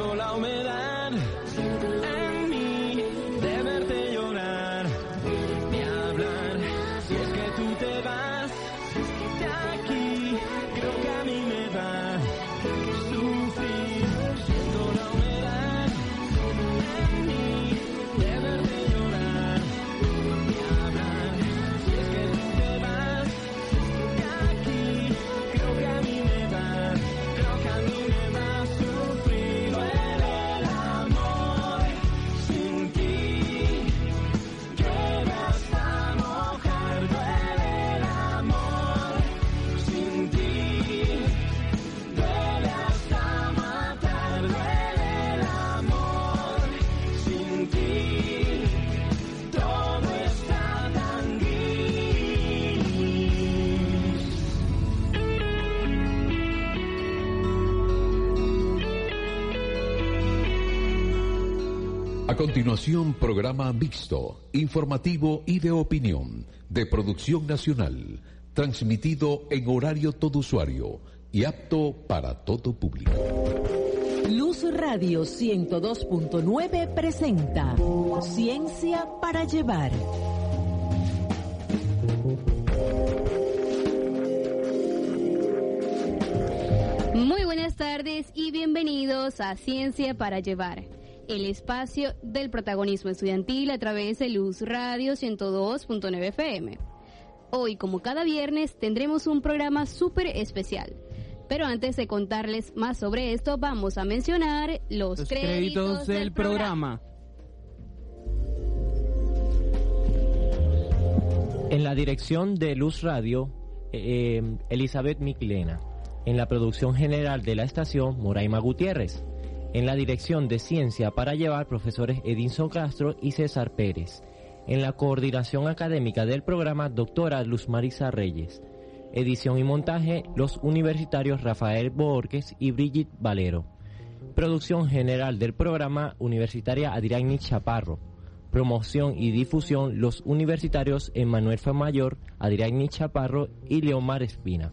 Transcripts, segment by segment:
Siento la humedad continuación, programa mixto, informativo y de opinión, de producción nacional, transmitido en horario todo usuario y apto para todo público. Luz Radio 102.9 presenta Ciencia para Llevar. Muy buenas tardes y bienvenidos a Ciencia para Llevar, el espacio del protagonismo estudiantil a través de Luz Radio 102.9 FM. Hoy, como cada viernes, tendremos un programa súper especial. Pero antes de contarles más sobre esto, vamos a mencionar los, Los créditos, créditos del programa. En la dirección de Luz Radio, eh, Elizabeth Miclena. En la producción general de la estación, Moraima Gutiérrez. En la dirección de Ciencia para Llevar, profesores Edinson Castro y César Pérez. En la coordinación académica del programa, doctora Luz Marisa Reyes. Edición y montaje, los universitarios Rafael Borges y Brigitte Valero. Producción general del programa, universitaria Adriani Chaparro. Promoción y difusión, los universitarios Emanuel Famayor, Adriani Chaparro y Leomar Espina.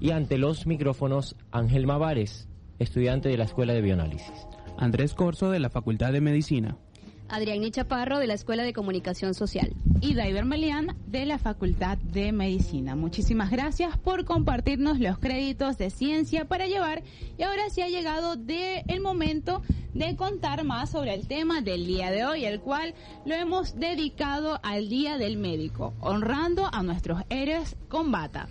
Y ante los micrófonos, Ángel Mavares, estudiante de la Escuela de Bioanálisis. Andrés Corso de la Facultad de Medicina. Adrián Chaparro de la Escuela de Comunicación Social. y Daiver Melián de la Facultad de Medicina. Muchísimas gracias por compartirnos los créditos de ciencia para llevar y ahora sí ha llegado de el momento de contar más sobre el tema del día de hoy, el cual lo hemos dedicado al Día del Médico, honrando a nuestros héroes con bata.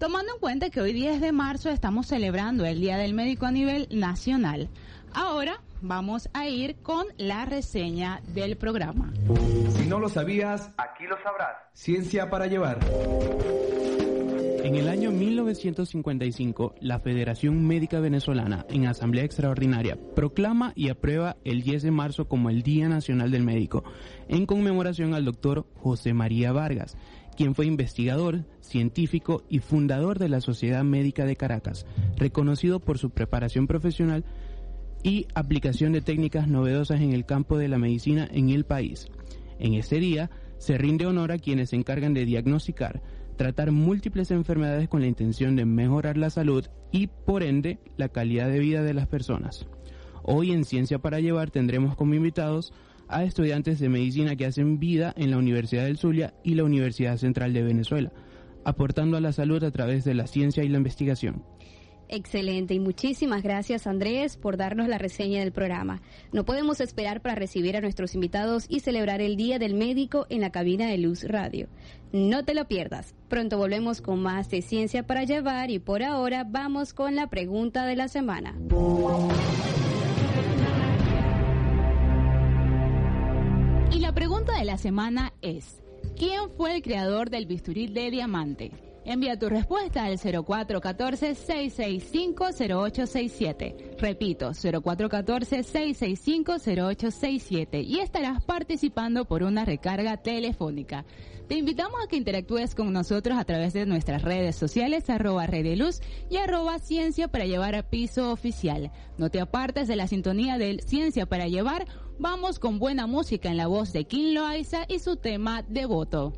Tomando en cuenta que hoy 10 de marzo estamos celebrando el Día del Médico a nivel nacional. Ahora vamos a ir con la reseña del programa. Si no lo sabías, aquí lo sabrás. Ciencia para llevar. En el año 1955, la Federación Médica Venezolana, en Asamblea Extraordinaria, proclama y aprueba el 10 de marzo como el Día Nacional del Médico, en conmemoración al doctor José María Vargas, quien fue investigador, científico y fundador de la Sociedad Médica de Caracas, reconocido por su preparación profesional y aplicación de técnicas novedosas en el campo de la medicina en el país. En ese día se rinde honor a quienes se encargan de diagnosticar, tratar múltiples enfermedades con la intención de mejorar la salud y, por ende, la calidad de vida de las personas. Hoy en Ciencia para Llevar tendremos como invitados a estudiantes de medicina que hacen vida en la Universidad del Zulia y la Universidad Central de Venezuela, aportando a la salud a través de la ciencia y la investigación. Excelente y muchísimas gracias Andrés por darnos la reseña del programa. No podemos esperar para recibir a nuestros invitados y celebrar el Día del Médico en la cabina de Luz Radio. No te lo pierdas. Pronto volvemos con más de ciencia para llevar y por ahora vamos con la pregunta de la semana. Y la pregunta de la semana es, ¿quién fue el creador del bisturí de diamante? Envía tu respuesta al 0414-665-0867. Repito, 0414-665-0867 y estarás participando por una recarga telefónica. Te invitamos a que interactúes con nosotros a través de nuestras redes sociales, arroba Red de Luz y arroba Ciencia para Llevar a Piso Oficial. No te apartes de la sintonía del Ciencia para Llevar. Vamos con buena música en la voz de Kim Loaiza y su tema Devoto.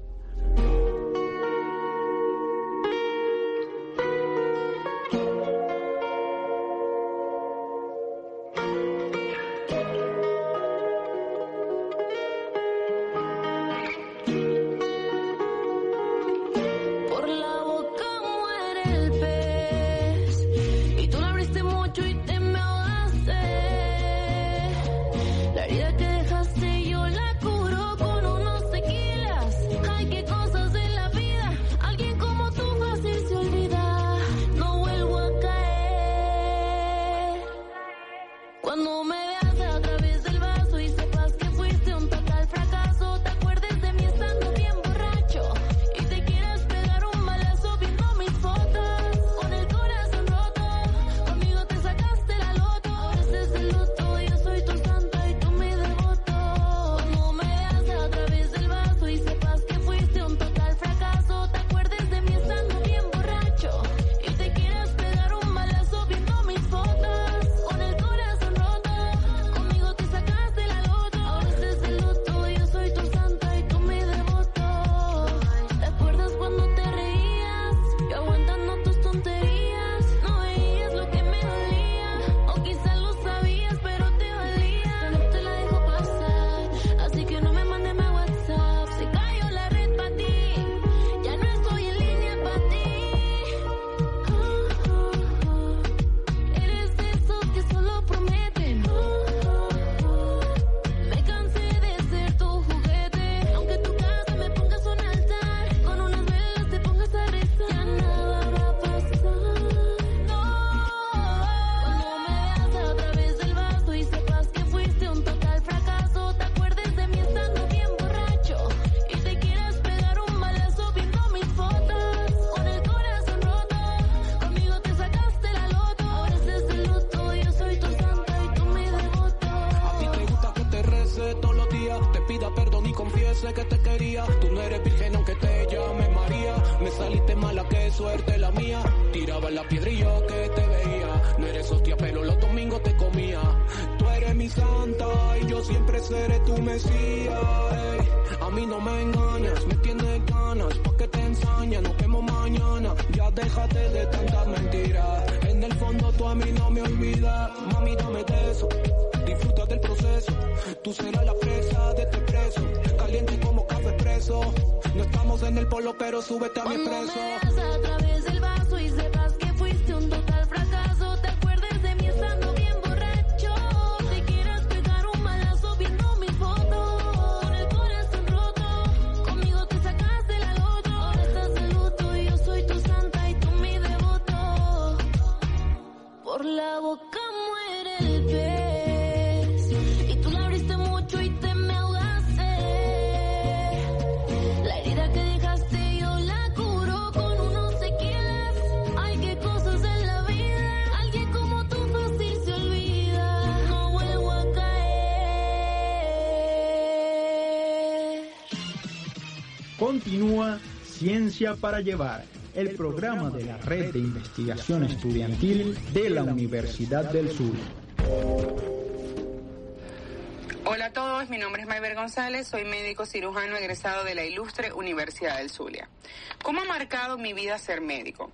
Para Llevar, el programa de la Red de Investigación Estudiantil de la Universidad del Sur. Hola a todos, mi nombre es Mayber González, soy médico cirujano egresado de la ilustre Universidad del Zulia. ¿Cómo ha marcado mi vida ser médico?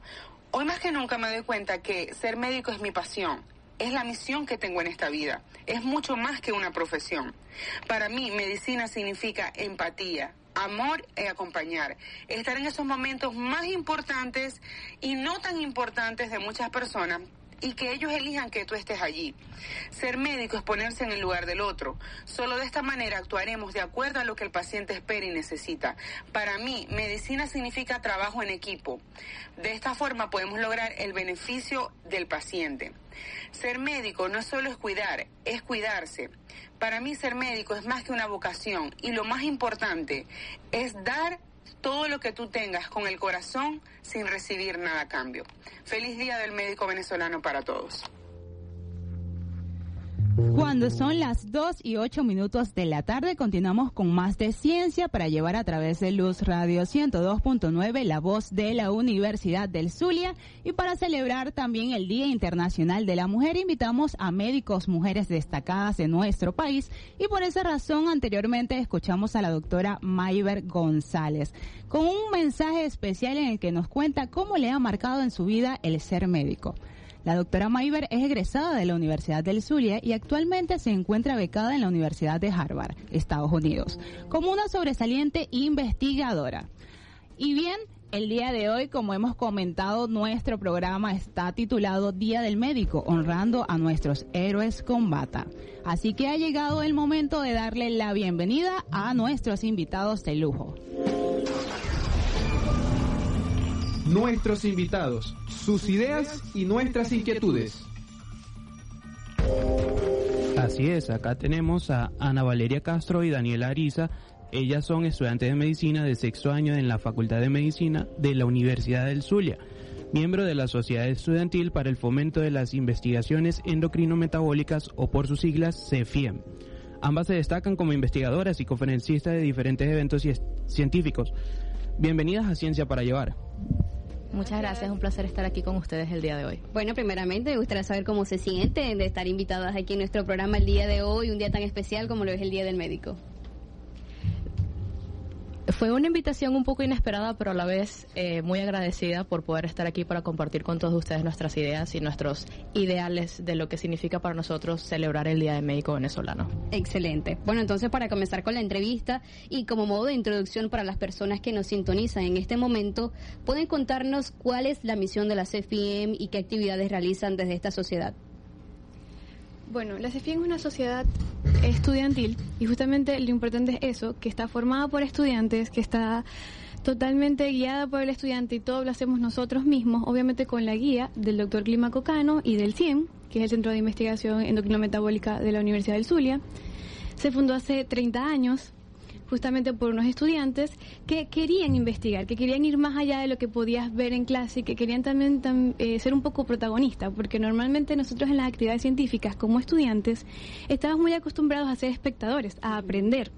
Hoy más que nunca me doy cuenta que ser médico es mi pasión, es la misión que tengo en esta vida, es mucho más que una profesión. Para mí, medicina significa empatía, amor y acompañar, estar en esos momentos más importantes y no tan importantes de muchas personas y que ellos elijan que tú estés allí. Ser médico es ponerse en el lugar del otro. Solo de esta manera actuaremos de acuerdo a lo que el paciente espera y necesita. Para mí, medicina significa trabajo en equipo. De esta forma podemos lograr el beneficio del paciente. Ser médico no solo es cuidar, es cuidarse. Para mí ser médico es más que una vocación y lo más importante es dar todo lo que tú tengas con el corazón sin recibir nada a cambio. Feliz Día del Médico Venezolano para todos. Cuando son las 2 y 8 minutos de la tarde, continuamos con más de ciencia para llevar a través de Luz Radio 102.9 la voz de la Universidad del Zulia. Y para celebrar también el Día Internacional de la Mujer, invitamos a médicos mujeres destacadas de nuestro país. Y por esa razón, anteriormente escuchamos a la doctora Mayber González con un mensaje especial en el que nos cuenta cómo le ha marcado en su vida el ser médico. La doctora Mayber es egresada de la Universidad del Zulia y actualmente se encuentra becada en la Universidad de Harvard, Estados Unidos, como una sobresaliente investigadora. Y bien, el día de hoy, como hemos comentado, nuestro programa está titulado Día del Médico, honrando a nuestros héroes con bata. Así que ha llegado el momento de darle la bienvenida a nuestros invitados de lujo. Nuestros invitados, sus ideas y nuestras inquietudes. Así es, acá tenemos a Ana Valeria Castro y Daniela Ariza. Ellas son estudiantes de medicina de sexto año en la Facultad de Medicina de la Universidad del Zulia, miembro de la Sociedad Estudiantil para el Fomento de las Investigaciones Endocrino-Metabólicas o por sus siglas CEFIEM. Ambas se destacan como investigadoras y conferencistas de diferentes eventos científicos. Bienvenidas a Ciencia para Llevar. Muchas gracias, es un placer estar aquí con ustedes el día de hoy. Bueno, primeramente me gustaría saber cómo se sienten de estar invitadas aquí en nuestro programa el día de hoy, un día tan especial como lo es el Día del Médico. Fue una invitación un poco inesperada, pero a la vez eh, muy agradecida por poder estar aquí para compartir con todos ustedes nuestras ideas y nuestros ideales de lo que significa para nosotros celebrar el Día del Médico Venezolano. Excelente. Bueno, entonces para comenzar con la entrevista y como modo de introducción para las personas que nos sintonizan en este momento, ¿pueden contarnos cuál es la misión de la CFIM y qué actividades realizan desde esta sociedad? Bueno, la CEFIEN es una sociedad estudiantil y justamente lo importante es eso, que está formada por estudiantes, que está totalmente guiada por el estudiante y todo lo hacemos nosotros mismos, obviamente con la guía del doctor Climaco Cano y del CIEM, que es el Centro de Investigación Endocrino-Metabólica de la Universidad del Zulia. Se fundó hace 30 años justamente por unos estudiantes que querían investigar, que querían ir más allá de lo que podías ver en clase y que querían también tam- eh, ser un poco protagonistas, porque normalmente nosotros en las actividades científicas como estudiantes estamos muy acostumbrados a ser espectadores, a aprender.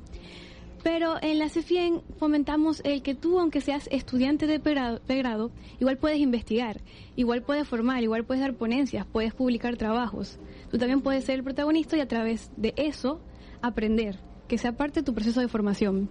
Pero en la CEFIEN fomentamos el que tú, aunque seas estudiante de pregrado, de grado, igual puedes investigar, igual puedes formar, igual puedes dar ponencias, puedes publicar trabajos. Tú también puedes ser el protagonista y a través de eso aprender, que sea parte de tu proceso de formación.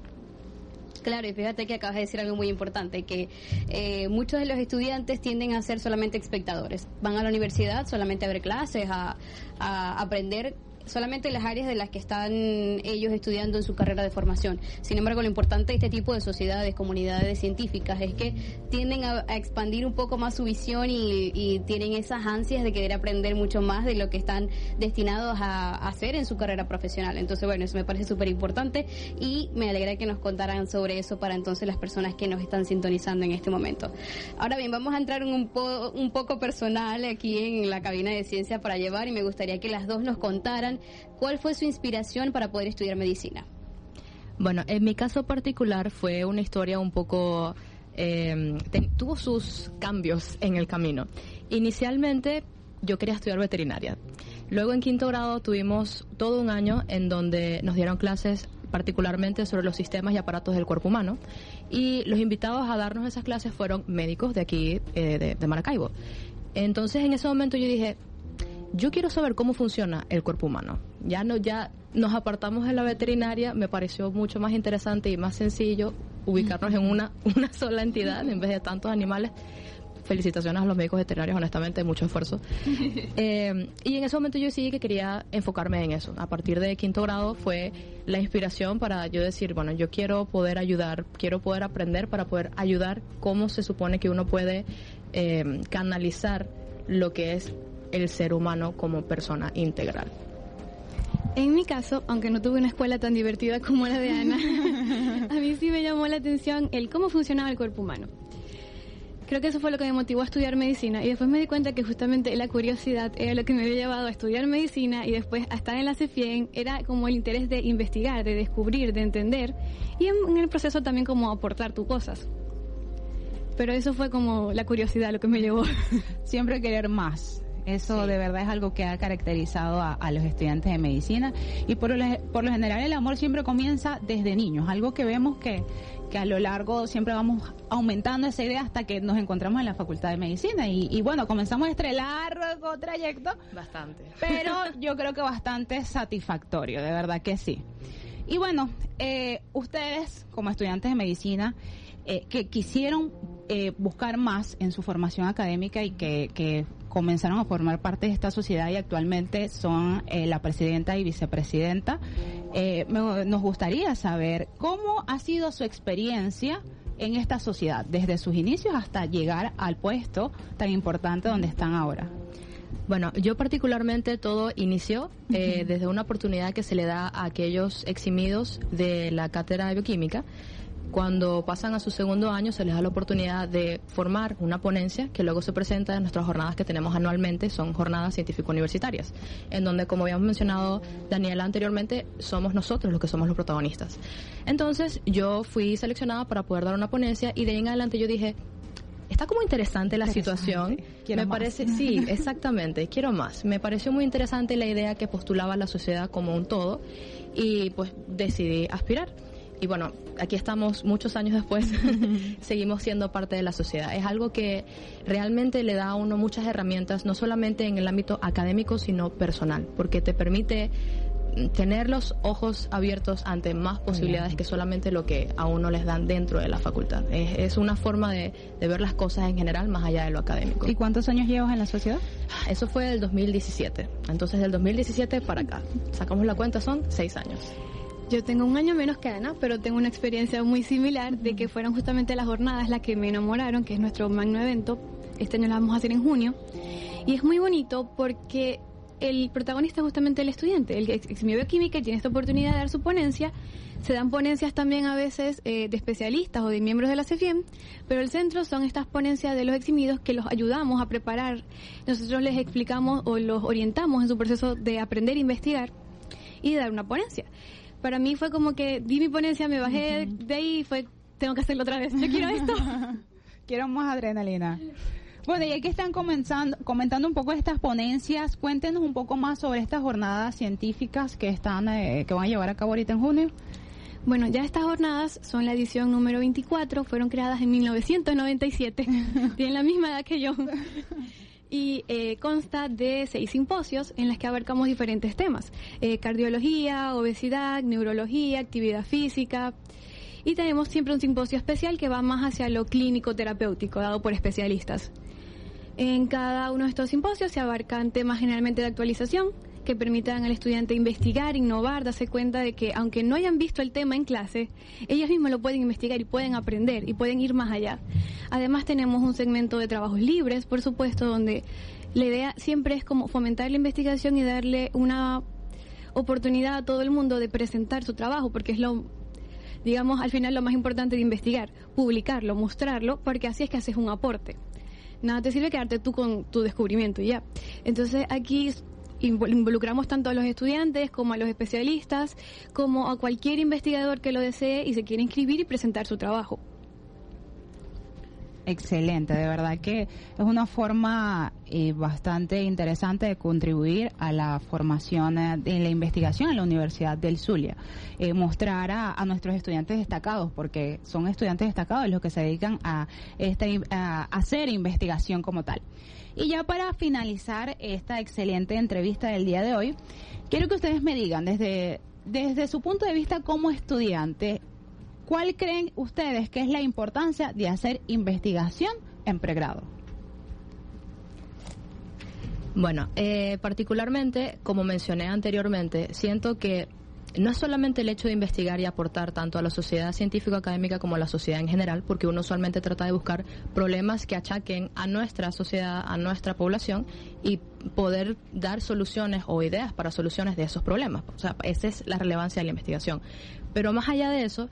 Claro, y fíjate que acabas de decir algo muy importante, que eh, muchos de los estudiantes tienden a ser solamente espectadores. Van a la universidad solamente a ver clases, a, a aprender solamente las áreas de las que están ellos estudiando en su carrera de formación. Sin embargo, lo importante de este tipo de sociedades, comunidades científicas, es que tienden a, expandir un poco más su visión y, tienen esas ansias de querer aprender mucho más de lo que están destinados a, hacer en su carrera profesional. Entonces, bueno, eso me parece súper importante y me alegra que nos contaran sobre eso para entonces las personas que nos están sintonizando en este momento. Ahora bien, vamos a entrar en un, po- un poco personal aquí en la cabina de ciencia para llevar y me gustaría que las dos nos contaran cuál fue su inspiración para poder estudiar medicina. Bueno, en mi caso particular fue una historia un poco... ten- tuvo sus cambios en el camino. Inicialmente yo quería estudiar veterinaria. Luego en quinto grado tuvimos todo un año en donde nos dieron clases particularmente sobre los sistemas y aparatos del cuerpo humano. Y los invitados a darnos esas clases fueron médicos de aquí, eh, de, de Maracaibo. Entonces en ese momento yo dije, yo quiero saber cómo funciona el cuerpo humano. Ya no, ya nos apartamos de la veterinaria, me pareció mucho más interesante y más sencillo ubicarnos en una, una sola entidad en vez de tantos animales. Felicitaciones a los médicos veterinarios, honestamente, mucho esfuerzo. Eh, y en ese momento yo decidí que quería enfocarme en eso. A partir de quinto grado fue la inspiración para yo decir, bueno, yo quiero poder ayudar, quiero poder aprender para poder ayudar cómo se supone que uno puede eh, canalizar lo que es el ser humano como persona integral. En mi caso, aunque no tuve una escuela tan divertida como la de Ana, a mí sí me llamó la atención el cómo funcionaba el cuerpo humano. Creo que eso fue lo que me motivó a estudiar medicina y después me di cuenta que justamente la curiosidad era lo que me había llevado a estudiar medicina y después a estar en la CEFIEN era como el interés de investigar, de descubrir, de entender y en, el proceso también como aportar tus cosas. Pero eso fue como la curiosidad lo que me llevó. Siempre querer más. Eso de verdad es algo que ha caracterizado a, a los estudiantes de medicina y por lo, por lo general el amor siempre comienza desde niños, algo que vemos que, que a lo largo siempre vamos aumentando esa idea hasta que nos encontramos en la Facultad de Medicina y, y bueno, comenzamos este largo trayecto, Bastante. pero yo creo que bastante satisfactorio, de verdad que sí. Y bueno, eh, ustedes como estudiantes de medicina eh, que quisieron eh, buscar más en su formación académica y que, que comenzaron a formar parte de esta sociedad y actualmente son eh, la presidenta y vicepresidenta. Eh, me- nos gustaría saber cómo ha sido su experiencia en esta sociedad, desde sus inicios hasta llegar al puesto tan importante donde están ahora. Bueno, yo particularmente todo inició eh, desde una oportunidad que se le da a aquellos eximidos de la cátedra de bioquímica. Cuando pasan a su segundo año se les da la oportunidad de formar una ponencia que luego se presenta en nuestras jornadas que tenemos anualmente, son jornadas científico-universitarias, en donde, como habíamos mencionado Daniela anteriormente, somos nosotros los que somos los protagonistas. Entonces yo fui seleccionada para poder dar una ponencia y de ahí en adelante yo dije, está como interesante la situación. Quiero me más. parece, sí, exactamente, quiero más. Me pareció muy interesante la idea que postulaba la sociedad como un todo y pues decidí aspirar. Y bueno, aquí estamos muchos años después, seguimos siendo parte de la sociedad. Es algo que realmente le da a uno muchas herramientas, no solamente en el ámbito académico, sino personal, porque te permite mm, tener los ojos abiertos ante más posibilidades que solamente lo que a uno les dan dentro de la facultad. Es, es una forma de, de ver las cosas en general más allá de lo académico. ¿Y cuántos años llevas en la sociedad? Eso fue del 2017. Entonces, del 2017 para acá. Sacamos la cuenta, son seis años. Yo tengo un año menos que Ana, pero tengo una experiencia muy similar de que fueron justamente las jornadas las que me enamoraron, que es nuestro magno evento. Este año lo vamos a hacer en junio. Y es muy bonito porque el protagonista es justamente el estudiante, el que ex- eximió bioquímica tiene esta oportunidad de dar su ponencia. Se dan ponencias también a veces eh, de especialistas o de miembros de la CEFIEM, pero el centro son estas ponencias de los eximidos que los ayudamos a preparar. Nosotros les explicamos o los orientamos en su proceso de aprender investigar y de dar una ponencia. Para mí fue como que di mi ponencia, me bajé de ahí y fue, tengo que hacerlo otra vez. Yo quiero esto. Quiero más adrenalina. Bueno, y aquí están comenzando, comentando un poco estas ponencias. Cuéntenos un poco más sobre estas jornadas científicas que están, eh, que van a llevar a cabo ahorita en junio. Bueno, ya estas jornadas son la edición número 24, fueron creadas en 1997, tienen la misma edad que yo. Y eh, consta de seis simposios en las que abarcamos diferentes temas. Eh, cardiología, obesidad, neurología, actividad física. Y tenemos siempre un simposio especial que va más hacia lo clínico terapéutico, dado por especialistas. En cada uno de estos simposios se abarcan temas generalmente de actualización que permitan al estudiante investigar, innovar, darse cuenta de que aunque no hayan visto el tema en clase, ellos mismos lo pueden investigar y pueden aprender y pueden ir más allá. Además tenemos un segmento de trabajos libres, por supuesto, donde la idea siempre es como fomentar la investigación y darle una oportunidad a todo el mundo de presentar su trabajo, porque es lo digamos, al final lo más importante de investigar, publicarlo, mostrarlo, porque así es que haces un aporte nada te sirve quedarte tú con tu descubrimiento y ya. Entonces aquí involucramos tanto a los estudiantes como a los especialistas, como a cualquier investigador que lo desee y se quiera inscribir y presentar su trabajo. Excelente, de verdad que es una forma eh, bastante interesante de contribuir a la formación eh, de la investigación en la Universidad del Zulia. Eh, mostrar a, a nuestros estudiantes destacados, porque son estudiantes destacados los que se dedican a, esta, in- a hacer investigación como tal. Y ya para finalizar esta excelente entrevista del día de hoy, quiero que ustedes me digan desde, desde su punto de vista como estudiante, ¿Cuál creen ustedes que es la importancia de hacer investigación en pregrado? Bueno, eh, particularmente, como mencioné anteriormente, siento que no es solamente el hecho de investigar y aportar tanto a la sociedad científico-académica como a la sociedad en general, porque uno usualmente trata de buscar problemas que achaquen a nuestra sociedad, a nuestra población y poder dar soluciones o ideas para soluciones de esos problemas. O sea, esa es la relevancia de la investigación. Pero más allá de eso,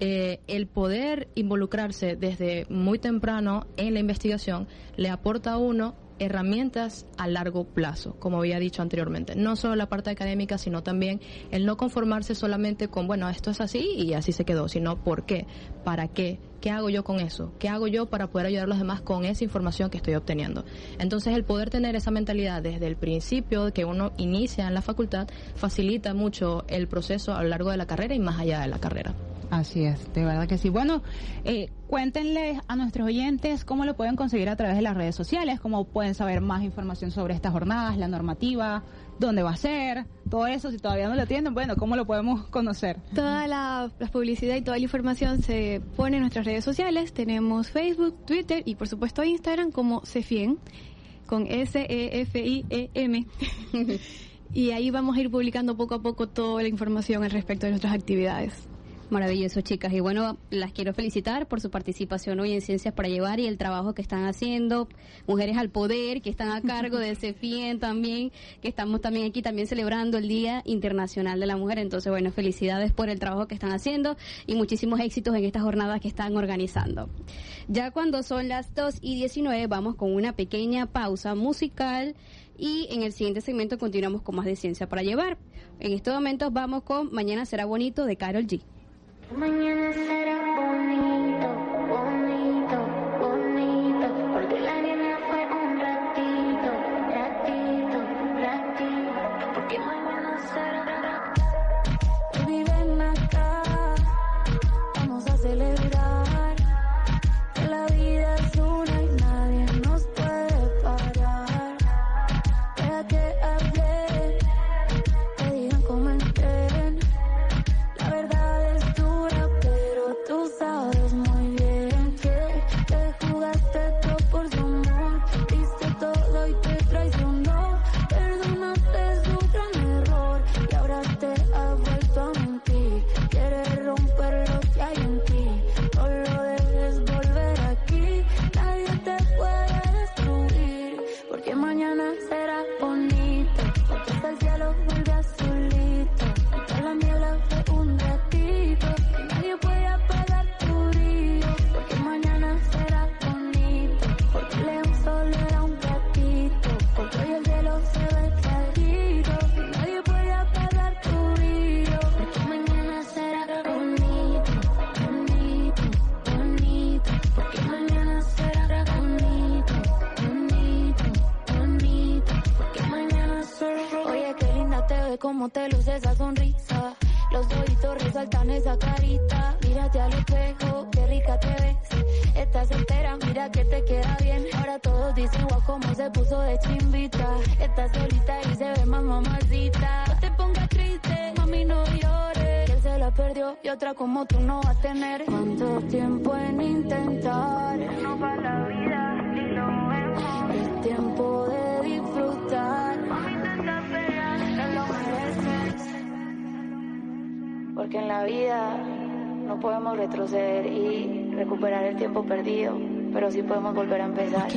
eh, el poder involucrarse desde muy temprano en la investigación le aporta a uno herramientas a largo plazo, como había dicho anteriormente. No solo la parte académica, sino también el no conformarse solamente con, bueno, esto es así y así se quedó, sino por qué, para qué, qué hago yo con eso, qué hago yo para poder ayudar a los demás con esa información que estoy obteniendo. Entonces, el poder tener esa mentalidad desde el principio que uno inicia en la facultad facilita mucho el proceso a lo largo de la carrera y más allá de la carrera. Así es, de verdad que sí. Bueno, eh, cuéntenles a nuestros oyentes cómo lo pueden conseguir a través de las redes sociales, cómo pueden saber más información sobre estas jornadas, la normativa, dónde va a ser, todo eso. Si todavía no lo tienen, bueno, cómo lo podemos conocer. Toda la, la publicidad y toda la información se pone en nuestras redes sociales. Tenemos Facebook, Twitter y por supuesto Instagram como Cefien, con E S-E-F-I-E-M. y ahí vamos a ir publicando poco a poco toda la información al respecto de nuestras actividades. Maravilloso, chicas. Y bueno, las quiero felicitar por su participación hoy en Ciencias para Llevar y el trabajo que están haciendo. Mujeres al Poder, que están a cargo de CEFIEN también, que estamos también aquí también celebrando el Día Internacional de la Mujer. Entonces, bueno, felicidades por el trabajo que están haciendo y muchísimos éxitos en estas jornadas que están organizando. Ya cuando son las 2 y 19, vamos con una pequeña pausa musical y en el siguiente segmento continuamos con más de Ciencia para Llevar. En estos momentos vamos con Mañana será bonito de Carol G. Mañana será bonito, podemos volver a empezar.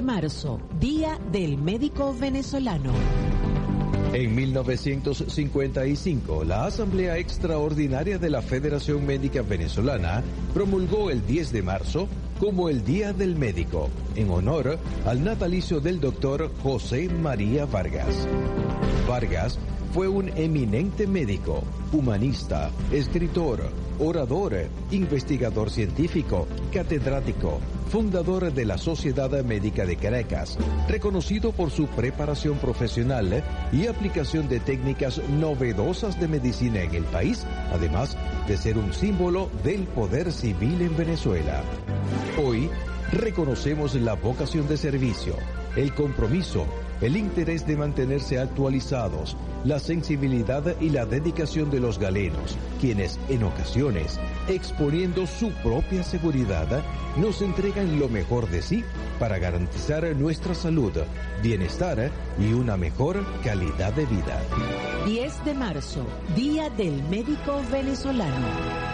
De marzo, Día del Médico Venezolano. En 1955, la Asamblea Extraordinaria de la Federación Médica Venezolana promulgó el 10 de marzo como el Día del Médico, en honor al natalicio del doctor José María Vargas. Vargas fue un eminente médico, humanista, escritor, orador, investigador científico, catedrático, fundador de la Sociedad Médica de Caracas, reconocido por su preparación profesional y aplicación de técnicas novedosas de medicina en el país, además de ser un símbolo del poder civil en Venezuela. Hoy reconocemos la vocación de servicio, el compromiso, el interés de mantenerse actualizados, la sensibilidad y la dedicación de los galenos, quienes en ocasiones, exponiendo su propia seguridad, nos entregan lo mejor de sí para garantizar nuestra salud, bienestar y una mejor calidad de vida. 10 de marzo, Día del Médico Venezolano.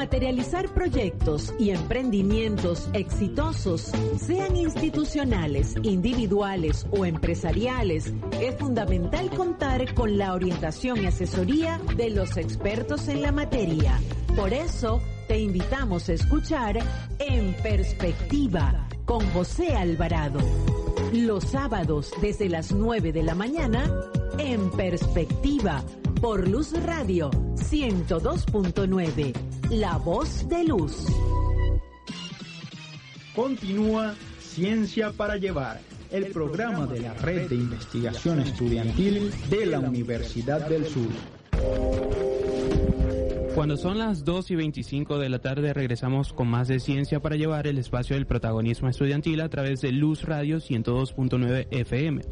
Materializar proyectos y emprendimientos exitosos, sean institucionales, individuales o empresariales, es fundamental contar con la orientación y asesoría de los expertos en la materia. Por eso, te invitamos a escuchar En Perspectiva con José Alvarado. Los sábados desde las 9 de la mañana, En Perspectiva, por Luz Radio 102.9, La Voz de Luz. Continúa Ciencia para Llevar, el programa de la Red de Investigación Estudiantil de la Universidad del Sur. Cuando son las 2 y 25 de la tarde regresamos con más de ciencia para llevar el espacio del protagonismo estudiantil a través de Luz Radio 102.9 FM.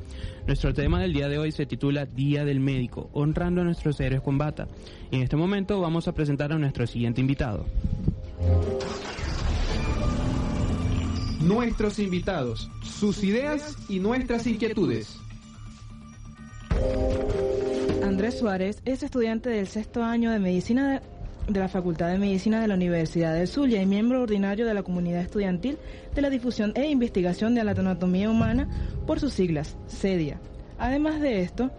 Nuestro tema del día de hoy se titula Día del Médico, honrando a nuestros héroes con bata. Y en este momento vamos a presentar a nuestro siguiente invitado. Nuestros invitados, sus ideas y nuestras inquietudes. Andrés Suárez es estudiante del sexto año de medicina de, de la Facultad de Medicina de la Universidad del Zulia y miembro ordinario de la comunidad estudiantil de la difusión e investigación de la anatomía humana por sus siglas, CEDIA. Además de esto,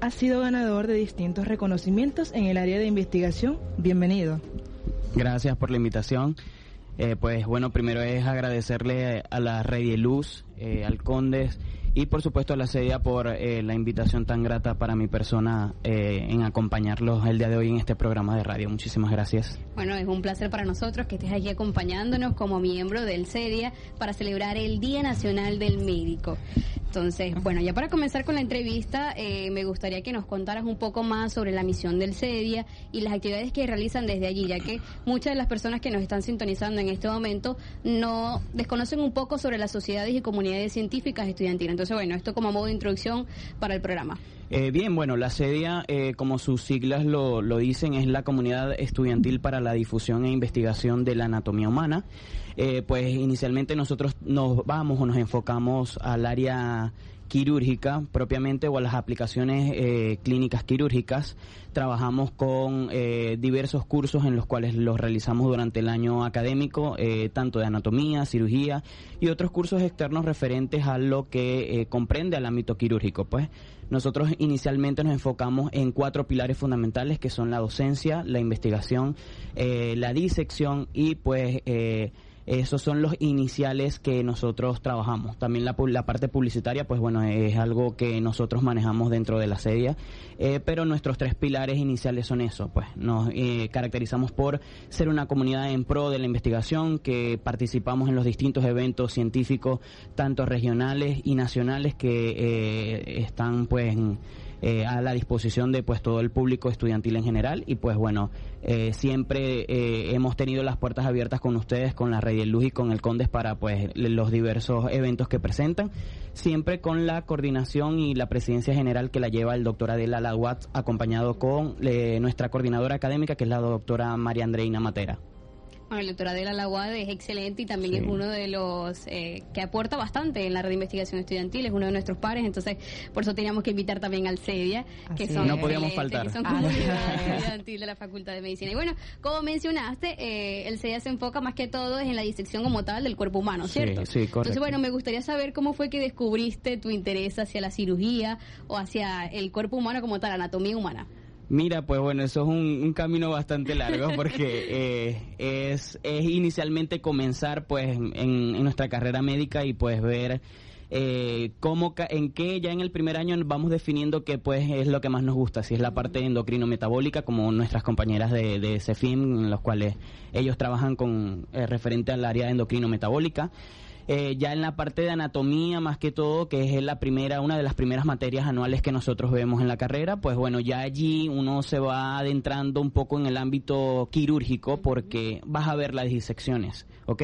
ha sido ganador de distintos reconocimientos en el área de investigación. Bienvenido. Gracias por la invitación. Eh, pues bueno, primero es agradecerle a la Red de Luz, eh, al Condes y por supuesto a la CEDIA por eh, la invitación tan grata para mi persona eh, en acompañarlos el día de hoy en este programa de radio. Muchísimas gracias. Bueno, es un placer para nosotros que estés aquí acompañándonos como miembro del CEDIA para celebrar el Día Nacional del Médico. Entonces, bueno, ya para comenzar con la entrevista, eh, me gustaría que nos contaras un poco más sobre la misión del CEDIA y las actividades que realizan desde allí, ya que muchas de las personas que nos están sintonizando en este momento no desconocen un poco sobre las sociedades y comunidades científicas estudiantiles. Entonces, bueno, esto como modo de introducción para el programa. Eh, bien, bueno, la CEDIA, eh, como sus siglas lo, lo dicen, es la Comunidad Estudiantil para la Difusión e Investigación de la Anatomía Humana. Eh, pues inicialmente nosotros nos vamos o nos enfocamos al área quirúrgica propiamente o a las aplicaciones eh, clínicas quirúrgicas. Trabajamos con eh, diversos cursos en los cuales los realizamos durante el año académico, eh, tanto de anatomía, cirugía y otros cursos externos referentes a lo que eh, comprende al ámbito quirúrgico. Pues nosotros inicialmente nos enfocamos en cuatro pilares fundamentales que son la docencia, la investigación, la disección y pues esos son los iniciales que nosotros trabajamos. También la, la parte publicitaria, pues bueno, es algo que nosotros manejamos dentro de la sedia, eh, pero nuestros tres pilares iniciales son eso, pues. Nos eh, caracterizamos por ser una comunidad en pro de la investigación, que participamos en los distintos eventos científicos, tanto regionales y nacionales, que eh, están pues... eh, a la disposición de pues todo el público estudiantil en general. Y pues bueno eh, siempre eh, hemos tenido las puertas abiertas con ustedes con la Rey de Luz y con el Condes para pues los diversos eventos que presentan. Siempre con la coordinación y la presidencia general que la lleva el doctor Adela Laguat acompañado con eh, nuestra coordinadora académica que es la doctora María Andreina Matera Bueno, el doctorado de la es excelente y también es uno de los eh, que aporta bastante en la red de investigación estudiantil, es uno de nuestros pares, entonces por eso teníamos que invitar también al CEDIA, que Así son. No podíamos faltar. que son estudiantil de la Facultad de Medicina. Y bueno, como mencionaste, eh, el CEDIA se enfoca más que todo en la disección como tal del cuerpo humano, Sí, ¿cierto? sí, correcto. Entonces, bueno, me gustaría saber cómo fue que descubriste tu interés hacia la cirugía o hacia el cuerpo humano como tal, anatomía humana. Mira, pues bueno, eso es un, un camino bastante largo porque eh, es, inicialmente comenzar pues en, nuestra carrera médica y pues ver eh, cómo, en qué ya en el primer año vamos definiendo qué pues es lo que más nos gusta, si es la parte endocrino-metabólica como nuestras compañeras de, de CEFIM, en los cuales ellos trabajan con eh, referente al área endocrino-metabólica. Eh, ya en la parte de anatomía, más que todo, que es la primera, una de las primeras materias anuales que nosotros vemos en la carrera, pues bueno, ya allí uno se va adentrando un poco en el ámbito quirúrgico porque vas a ver las disecciones, ¿ok?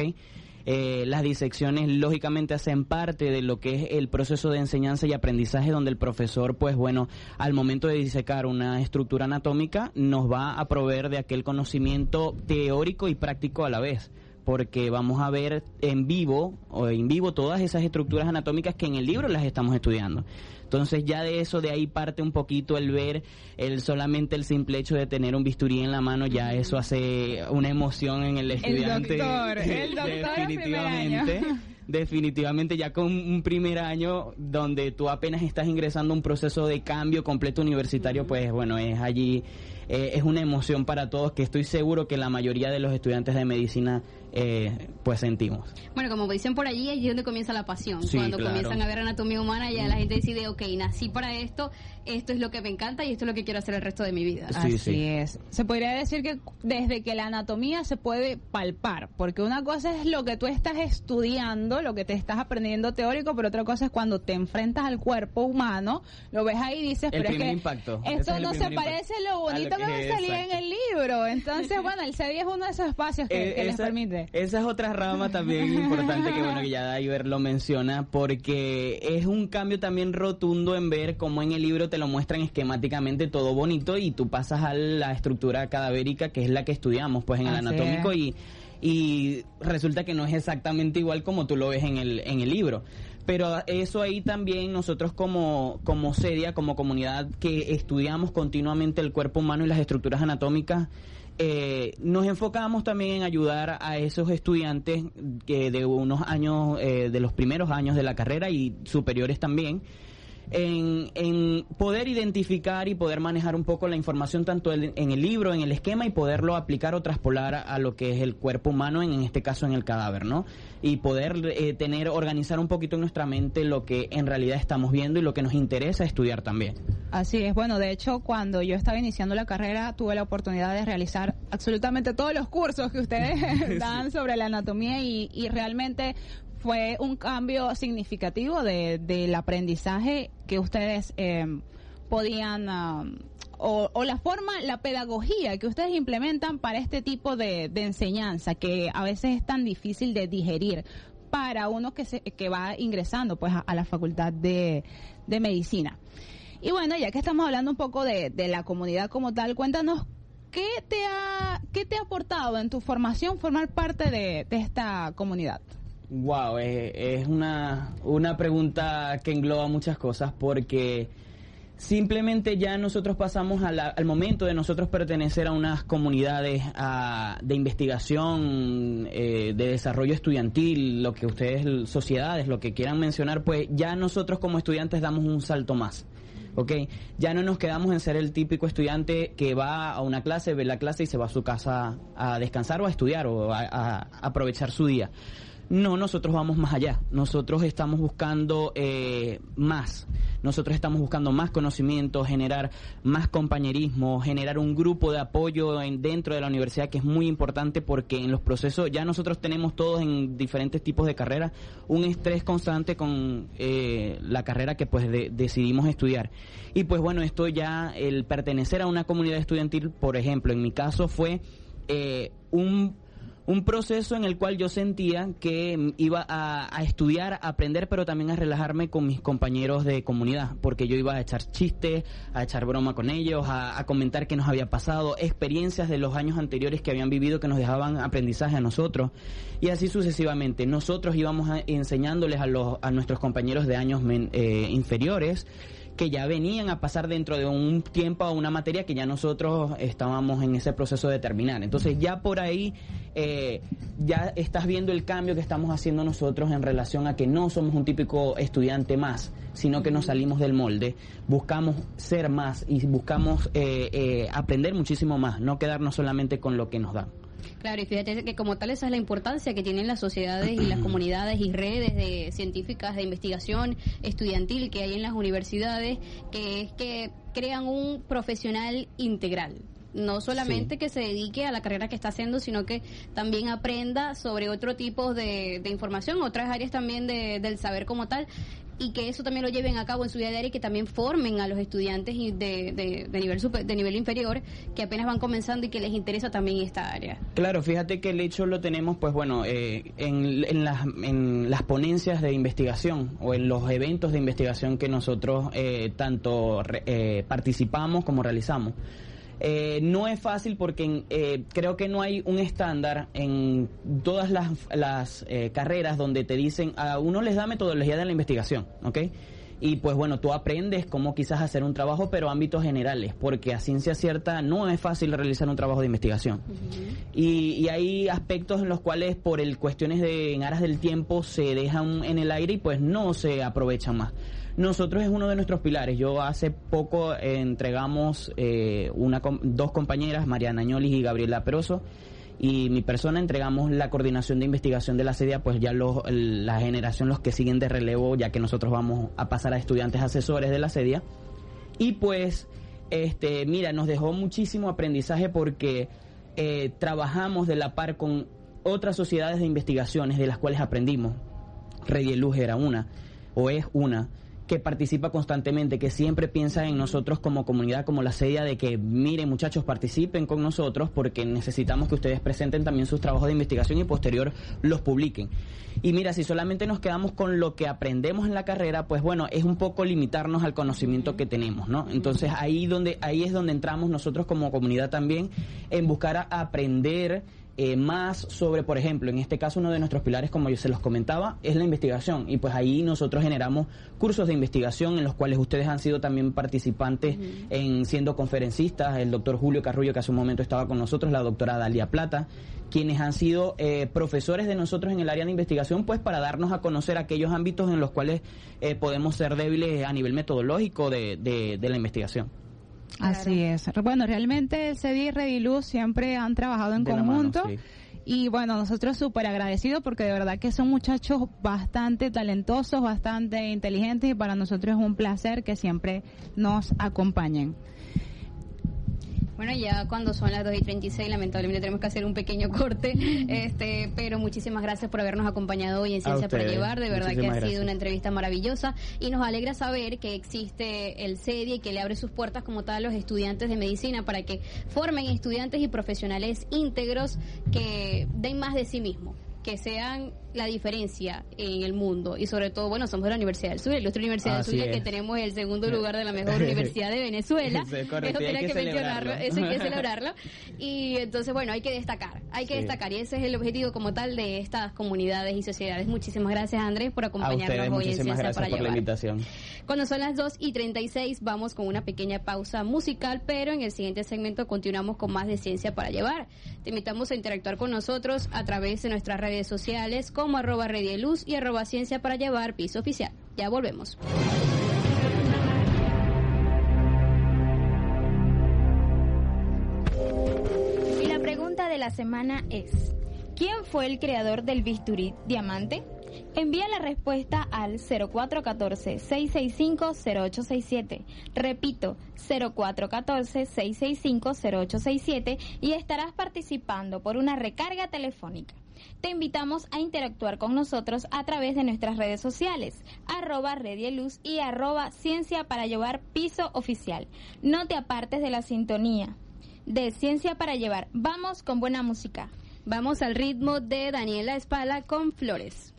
Eh, las disecciones lógicamente hacen parte de lo que es el proceso de enseñanza y aprendizaje donde el profesor, pues bueno, al momento de disecar una estructura anatómica nos va a proveer de aquel conocimiento teórico y práctico a la vez porque vamos a ver en vivo o en vivo todas esas estructuras anatómicas que en el libro las estamos estudiando. Entonces ya de eso, de ahí parte un poquito el ver, el solamente el simple hecho de tener un bisturí en la mano, ya eso hace una emoción en el estudiante. doctor, el doctor primer año. Definitivamente. Definitivamente ya con un primer año donde tú apenas estás ingresando a un proceso de cambio completo universitario, pues bueno, es allí, eh, es una emoción para todos que estoy seguro que la mayoría de los estudiantes de medicina eh, pues sentimos. Bueno, como dicen por allí, allí es donde comienza la pasión. Sí, Cuando claro. comienzan a ver anatomía humana, ya la gente decide, ok, nací para esto, esto es lo que me encanta y esto es lo que quiero hacer el resto de mi vida. Así es. Se podría decir que desde que la anatomía se puede palpar, porque una cosa es lo que tú estás estudiando, lo que te estás aprendiendo teórico, pero otra cosa es cuando te enfrentas al cuerpo humano, lo ves ahí y dices, El pero es que impacto. Esto es no se parece a lo impacto. A lo bonito que, que- me salía en el libro. Entonces, bueno, el CEDI es uno de esos espacios que, Eh, que les permite. Esa es otra rama también importante que bueno que ya Daiver lo menciona porque es un cambio también rotundo en ver cómo en el libro te lo muestran esquemáticamente todo bonito y tú pasas a la estructura cadavérica que es la que estudiamos pues en el Así anatómico es. y y resulta que no es exactamente igual como tú lo ves en el, en el libro. Pero eso ahí también nosotros como, como sedia, como comunidad que estudiamos continuamente el cuerpo humano y las estructuras anatómicas, eh, nos enfocamos también en ayudar a esos estudiantes que de unos años, eh, de los primeros años de la carrera y superiores también, en, en poder identificar y poder manejar un poco la información tanto en, en el libro, en el esquema y poderlo aplicar o traspolar a, a lo que es el cuerpo humano, en, en este caso en el cadáver, ¿no? Y poder eh, tener, organizar un poquito en nuestra mente lo que en realidad estamos viendo y lo que nos interesa estudiar también. Así es, bueno, de hecho, cuando yo estaba iniciando la carrera, tuve la oportunidad de realizar absolutamente todos los cursos que ustedes dan sobre la anatomía y, y realmente fue un cambio significativo de, del aprendizaje que ustedes eh, podían, o, la forma, la pedagogía que ustedes implementan para este tipo de, enseñanza que a veces es tan difícil de digerir para uno que, se, que va ingresando pues a, la facultad de, medicina. Y bueno, ya que estamos hablando un poco de, de la comunidad como tal, cuéntanos qué te ha, qué te ha aportado en tu formación formar parte de, de esta comunidad. Wow, es, es una, una pregunta que engloba muchas cosas porque simplemente ya nosotros pasamos a la- al momento de nosotros pertenecer a unas comunidades ah, de investigación, eh, de desarrollo estudiantil, lo que ustedes, sociedades, lo que quieran mencionar, pues ya nosotros como estudiantes damos un salto más. ¿ok? Ya no nos quedamos en ser el típico estudiante que va a una clase, ve la clase y se va a su casa a descansar o a estudiar o a, a aprovechar su día. No, nosotros vamos más allá. Nosotros estamos buscando eh, más. Nosotros estamos buscando más conocimiento, generar más compañerismo, generar un grupo de apoyo en- dentro de la universidad que es muy importante porque en los procesos ya nosotros tenemos todos en diferentes tipos de carreras un estrés constante con eh, la carrera que pues de- decidimos estudiar. Y pues bueno, esto ya, el pertenecer a una comunidad estudiantil, por ejemplo, en mi caso fue eh, un un proceso en el cual yo sentía que iba a, estudiar, a aprender, pero también a relajarme con mis compañeros de comunidad, porque yo iba a echar chistes, a echar broma con ellos, a, a comentar qué nos había pasado, experiencias de los años anteriores que habían vivido que nos dejaban aprendizaje a nosotros, y así sucesivamente. Nosotros íbamos a- enseñándoles a, los, a nuestros compañeros de años men- eh, inferiores, que ya venían a pasar dentro de un tiempo a una materia que ya nosotros estábamos en ese proceso de terminar. Entonces ya por ahí eh, ya estás viendo el cambio que estamos haciendo nosotros en relación a que no somos un típico estudiante más, sino que nos salimos del molde, buscamos ser más y buscamos eh, eh, aprender muchísimo más, no quedarnos solamente con lo que nos dan. Claro, y fíjate que como tal esa es la importancia que tienen las sociedades y las comunidades y redes de científicas de investigación estudiantil que hay en las universidades, que es que crean un profesional integral. No solamente que se dedique a la carrera que está haciendo, sino que también aprenda sobre otro tipo de, de información, otras áreas también de- del saber como tal, y que eso también lo lleven a cabo en su vida diaria y que también formen a los estudiantes de, de nivel super- de nivel inferior que apenas van comenzando y que les interesa también esta área. Claro, fíjate que el hecho lo tenemos, pues bueno, eh, en, en las, en las ponencias de investigación o en los eventos de investigación que nosotros eh, tanto re- eh, participamos como realizamos. Eh, no es fácil porque eh, creo que no hay un estándar en todas las, las eh, carreras donde te dicen, a uno les da metodología de la investigación, ¿ok? Y pues bueno, tú aprendes cómo quizás hacer un trabajo, pero ámbitos generales, porque a ciencia cierta no es fácil realizar un trabajo de investigación. Y, y hay aspectos en los cuales por el cuestiones de en aras del tiempo se dejan en el aire y pues no se aprovechan más. Nosotros es uno de nuestros pilares. Yo hace poco eh, entregamos eh, una, dos compañeras, Mariana Añolis y Gabriela Peroso, y mi persona entregamos la coordinación de investigación de la sedia, pues ya los, la generación, los que siguen de relevo, ya que nosotros vamos a pasar a estudiantes asesores de la sedia. Y pues, este, mira, nos dejó muchísimo aprendizaje porque eh, trabajamos de la par con otras sociedades de investigaciones de las cuales aprendimos. Redieluz era una, o es una, que participa constantemente, que siempre piensa en nosotros como comunidad, como la sedia de que, miren muchachos, participen con nosotros porque necesitamos que ustedes presenten también sus trabajos de investigación y posterior los publiquen. Y mira, si solamente nos quedamos con lo que aprendemos en la carrera, pues bueno, es un poco limitarnos al conocimiento que tenemos, ¿no? Entonces ahí donde ahí es donde entramos nosotros como comunidad también en buscar a aprender eh, más sobre, por ejemplo, en este caso uno de nuestros pilares, como yo se los comentaba, es la investigación. Y pues ahí nosotros generamos cursos de investigación en los cuales ustedes han sido también participantes en siendo conferencistas, el doctor Julio Carrullo, que hace un momento estaba con nosotros, la doctora Dalia Plata, quienes han sido eh, profesores de nosotros en el área de investigación, pues para darnos a conocer aquellos ámbitos en los cuales eh, podemos ser débiles a nivel metodológico de, de- de la investigación. Así es. Bueno, realmente el CEDI y Rediluz siempre han trabajado en De la mano, conjunto. sí. Y bueno, nosotros súper agradecidos porque de verdad que son muchachos bastante talentosos, bastante inteligentes y para nosotros es un placer que siempre nos acompañen. Bueno, ya cuando son las 2 y 36, lamentablemente tenemos que hacer un pequeño corte, este, pero muchísimas gracias por habernos acompañado hoy en Ciencia para. Llevar. De verdad que ha sido una entrevista maravillosa y nos alegra saber que existe el CEDI y que le abre sus puertas como tal a los estudiantes de medicina para que formen estudiantes y profesionales íntegros que den más de sí mismos que sean la diferencia en el mundo y sobre todo, bueno, somos de la Universidad del Sur, la ilustre Universidad del Así Zulia, que es. tenemos el segundo lugar de la mejor universidad de Venezuela. Eso es correcto, Eso y hay tenía que que mencionarlo, eso hay que celebrarlo. Y entonces, bueno, hay que destacar, hay que Sí. destacar y ese es el objetivo como tal de estas comunidades y sociedades. Muchísimas gracias, Andrés, por acompañarnos ustedes, hoy en muchísimas Ciencia gracias para por la Llevar. invitación. Cuando son las 2 y 36 vamos con una pequeña pausa musical, pero en el siguiente segmento continuamos con más de Ciencia para Llevar. Te invitamos a interactuar con nosotros a través de nuestras redes sociales como arroba Redieluz y arroba Ciencia para Llevar piso oficial. Ya volvemos. Y la pregunta de la semana es, ¿quién fue el creador del bisturí diamante? Envía la respuesta al 0414-665-0867. Repito, 0414-665-0867 y estarás participando por una recarga telefónica. Te invitamos a interactuar con nosotros a través de nuestras redes sociales, arroba Redieluz y arroba Ciencia para Llevar Piso Oficial. No te apartes de la sintonía de Ciencia para Llevar. Vamos con buena música. Vamos al ritmo de Daniela Espala con Flores.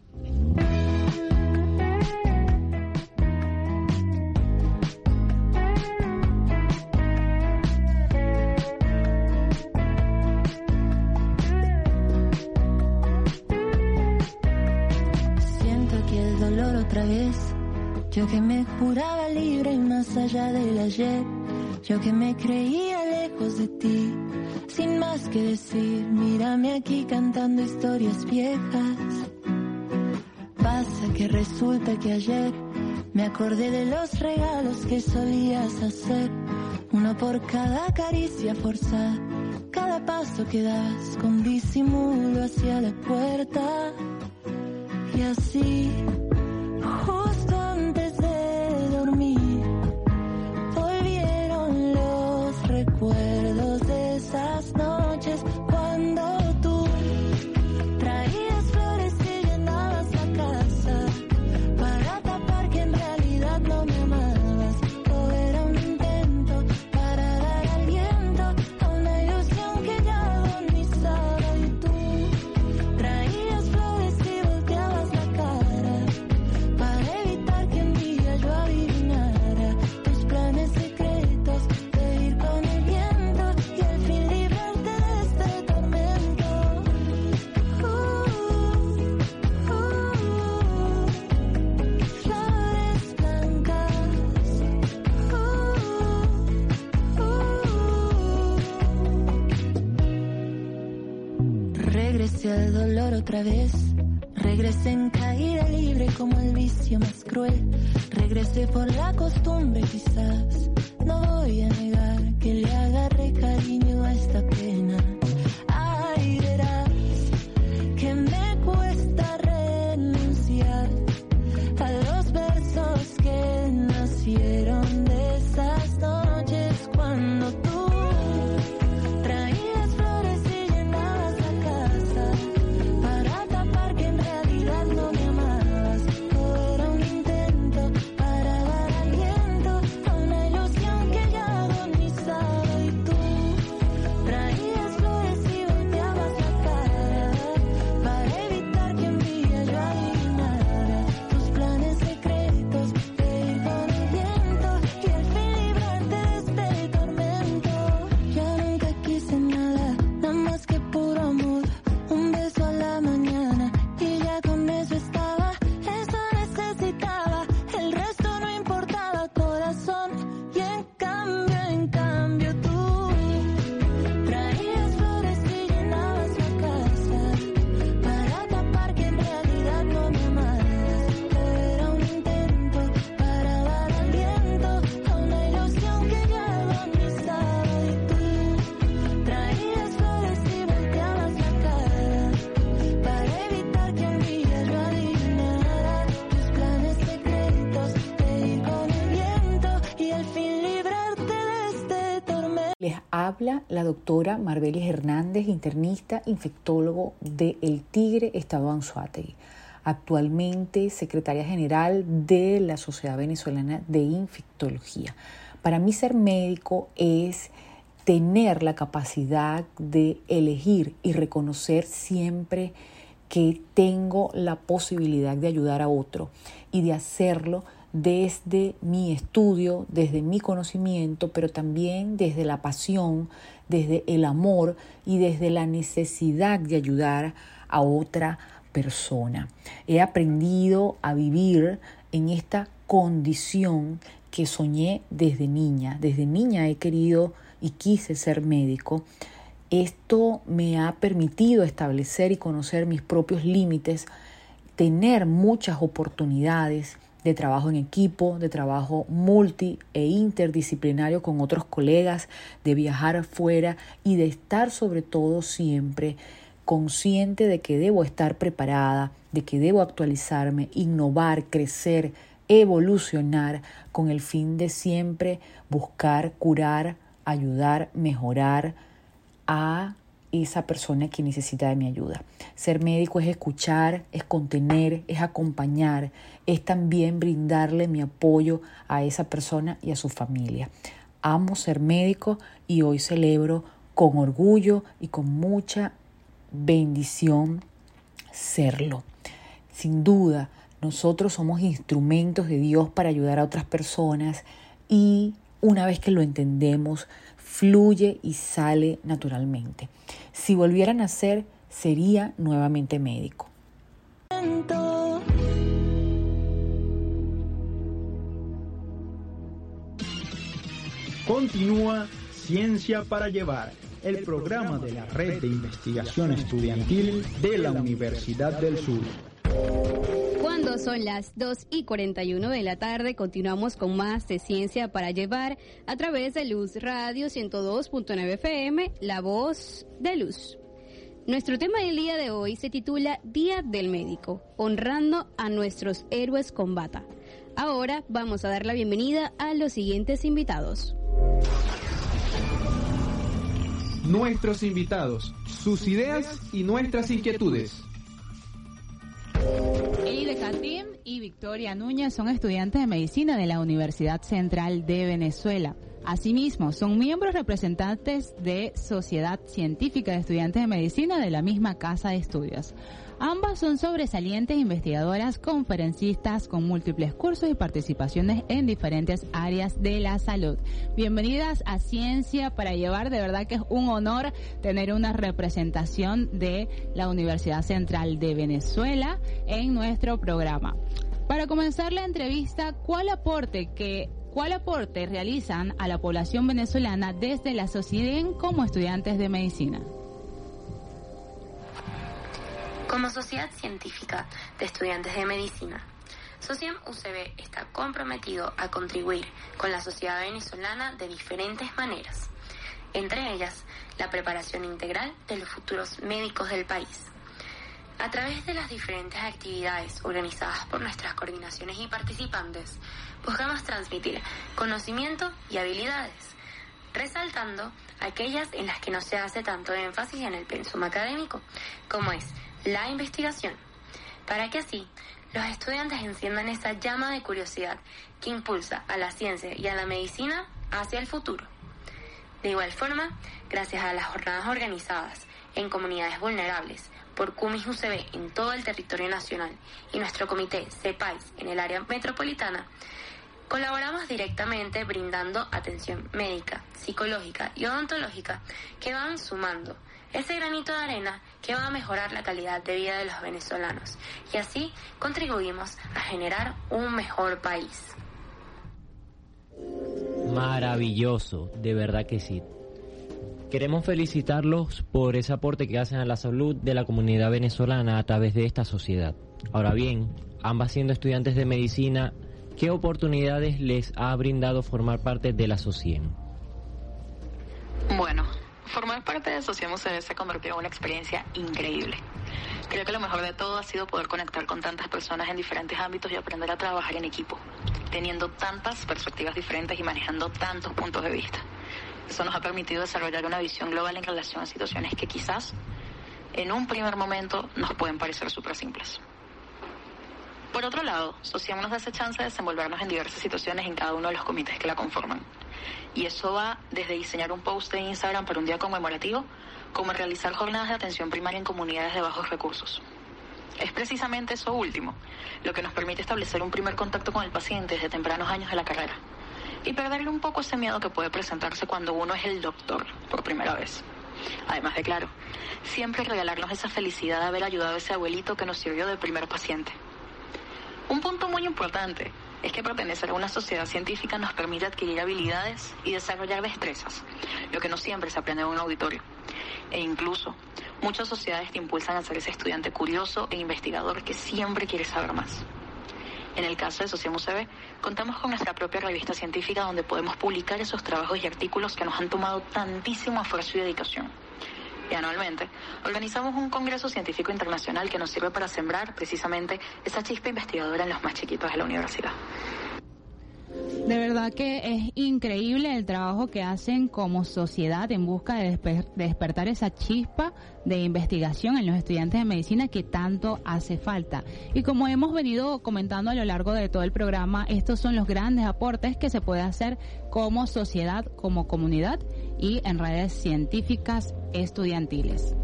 Yo que me juraba libre y más allá del ayer. Yo que me creía lejos de ti. Sin más que decir, mírame aquí cantando historias viejas. Pasa que resulta que ayer me acordé de los regalos que solías hacer. Uno por cada caricia forzada. Cada paso que das con disimulo hacia la puerta. Y así, justo al dolor otra vez. Regresé en caída libre como el vicio más cruel. Regresé por la costumbre quizás. Habla la doctora Marbelis Hernández, internista, infectólogo de El Tigre, Estado Anzuategui. Actualmente secretaria general de la Sociedad Venezolana de Infectología. Para mí ser médico es tener la capacidad de elegir y reconocer siempre que tengo la posibilidad de ayudar a otro y de hacerlo desde mi estudio, desde mi conocimiento, pero también desde la pasión, desde el amor y desde la necesidad de ayudar a otra persona. He aprendido a vivir en esta condición que soñé desde niña. Desde niña he querido y quise ser médico. Esto me ha permitido establecer y conocer mis propios límites, tener muchas oportunidades de trabajo en equipo, de trabajo multi e interdisciplinario con otros colegas, de viajar afuera y de estar sobre todo siempre consciente de que debo estar preparada, de que debo actualizarme, innovar, crecer, evolucionar con el fin de siempre buscar curar, ayudar, mejorar a esa persona que necesita de mi ayuda. Ser médico es escuchar, es contener, es acompañar, es también brindarle mi apoyo a esa persona y a su familia. Amo ser médico y hoy celebro con orgullo y con mucha bendición serlo. Sin duda, nosotros somos instrumentos de Dios para ayudar a otras personas y una vez que lo entendemos, fluye y sale naturalmente. Si volviera a nacer, sería nuevamente médico. Continúa Ciencia para Llevar, el programa de la Red de Investigación Estudiantil de la Universidad del Sur. Cuando son las 2 y 41 de la tarde, continuamos con más de Ciencia para Llevar a través de Luz Radio 102.9 FM, La Voz de Luz. Nuestro tema del día de hoy se titula Día del Médico, honrando a nuestros héroes con bata. Ahora vamos a dar la bienvenida a los siguientes invitados. Nuestros invitados, sus ideas y nuestras inquietudes. Eide Katim y Victoria Núñez son estudiantes de medicina de la Universidad Central de Venezuela. Asimismo, son miembros representantes de Sociedad Científica de Estudiantes de Medicina de la misma casa de estudios. Ambas son sobresalientes investigadoras, conferencistas con múltiples cursos y participaciones en diferentes áreas de la salud. Bienvenidas a Ciencia para Llevar. De verdad que es un honor tener una representación de la Universidad Central de Venezuela en nuestro programa. Para comenzar la entrevista, ¿cuál aporte que ¿Cuál aporte realizan a la población venezolana desde la sociedad como estudiantes de medicina? Como sociedad científica de estudiantes de medicina, SOCIEM UCB está comprometido a contribuir con la sociedad venezolana de diferentes maneras, entre ellas la preparación integral de los futuros médicos del país. A través de las diferentes actividades organizadas por nuestras coordinaciones y participantes, buscamos transmitir conocimiento y habilidades, resaltando aquellas en las que no se hace tanto énfasis en el pensum académico, como es la investigación, para que así los estudiantes enciendan esa llama de curiosidad que impulsa a la ciencia y a la medicina hacia el futuro. De igual forma, gracias a las jornadas organizadas en comunidades vulnerables por CUMIS UCB en todo el territorio nacional y nuestro comité CEPAIS en el área metropolitana, colaboramos directamente brindando atención médica, psicológica y odontológica que van sumando ese granito de arena que va a mejorar la calidad de vida de los venezolanos y así contribuimos a generar un mejor país. Maravilloso, de verdad que sí. Queremos felicitarlos por ese aporte que hacen a la salud de la comunidad venezolana a través de esta sociedad. Ahora bien, ambas siendo estudiantes de medicina, ¿qué oportunidades les ha brindado formar parte de la SOCIEM? Bueno, formar parte de Sociedad UCB se convirtió en una experiencia increíble. Creo que lo mejor de todo ha sido poder conectar con tantas personas en diferentes ámbitos y aprender a trabajar en equipo, teniendo tantas perspectivas diferentes y manejando tantos puntos de vista. Eso nos ha permitido desarrollar una visión global en relación a situaciones que quizás en un primer momento nos pueden parecer súper simples. Por otro lado, Sociam nos da esa chance de desenvolvernos en diversas situaciones en cada uno de los comités que la conforman. Y eso va desde diseñar un post de Instagram para un día conmemorativo, como realizar jornadas de atención primaria en comunidades de bajos recursos. Es precisamente eso último, lo que nos permite establecer un primer contacto con el paciente desde tempranos años de la carrera y perderle un poco ese miedo que puede presentarse cuando uno es el doctor por primera vez. Además de claro, siempre regalarnos esa felicidad de haber ayudado a ese abuelito que nos sirvió de primer paciente. Un punto muy importante es que pertenecer a una sociedad científica nos permite adquirir habilidades y desarrollar destrezas, lo que no siempre se aprende en un auditorio. E incluso, muchas sociedades te impulsan a ser ese estudiante curioso e investigador que siempre quiere saber más. En el caso de Socium UCB, contamos con nuestra propia revista científica donde podemos publicar esos trabajos y artículos que nos han tomado tantísimo esfuerzo y dedicación. Y anualmente organizamos un congreso científico internacional que nos sirve para sembrar precisamente esa chispa investigadora en los más chiquitos de la universidad. De verdad que es increíble el trabajo que hacen como sociedad en busca de, desper- de despertar esa chispa de investigación en los estudiantes de medicina que tanto hace falta. Y como hemos venido comentando a lo largo de todo el programa, estos son los grandes aportes que se puede hacer como sociedad, como comunidad y en redes científicas estudiantiles.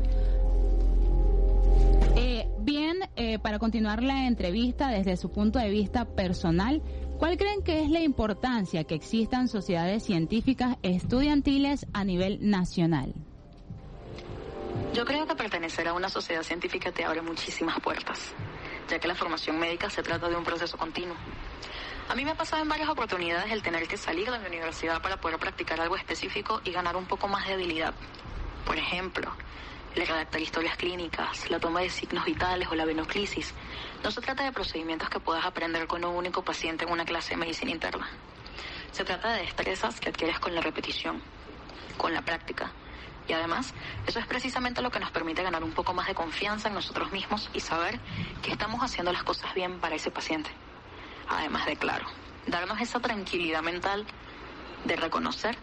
Eh, bien, eh, para continuar la entrevista desde su punto de vista personal, ¿cuál creen que es la importancia que existan sociedades científicas estudiantiles a nivel nacional? Yo creo que pertenecer a una sociedad científica te abre muchísimas puertas, ya que la formación médica se trata de un proceso continuo. A mí me ha pasado en varias oportunidades el tener que salir de mi universidad para poder practicar algo específico y ganar un poco más de habilidad. Por ejemplo, el redactar historias clínicas, la toma de signos vitales o la venoclisis. No se trata de procedimientos que puedas aprender con un único paciente en una clase de medicina interna. Se trata de destrezas que adquieres con la repetición, con la práctica. Y además, eso es precisamente lo que nos permite ganar un poco más de confianza en nosotros mismos y saber que estamos haciendo las cosas bien para ese paciente. Además de, claro, darnos esa tranquilidad mental de reconocer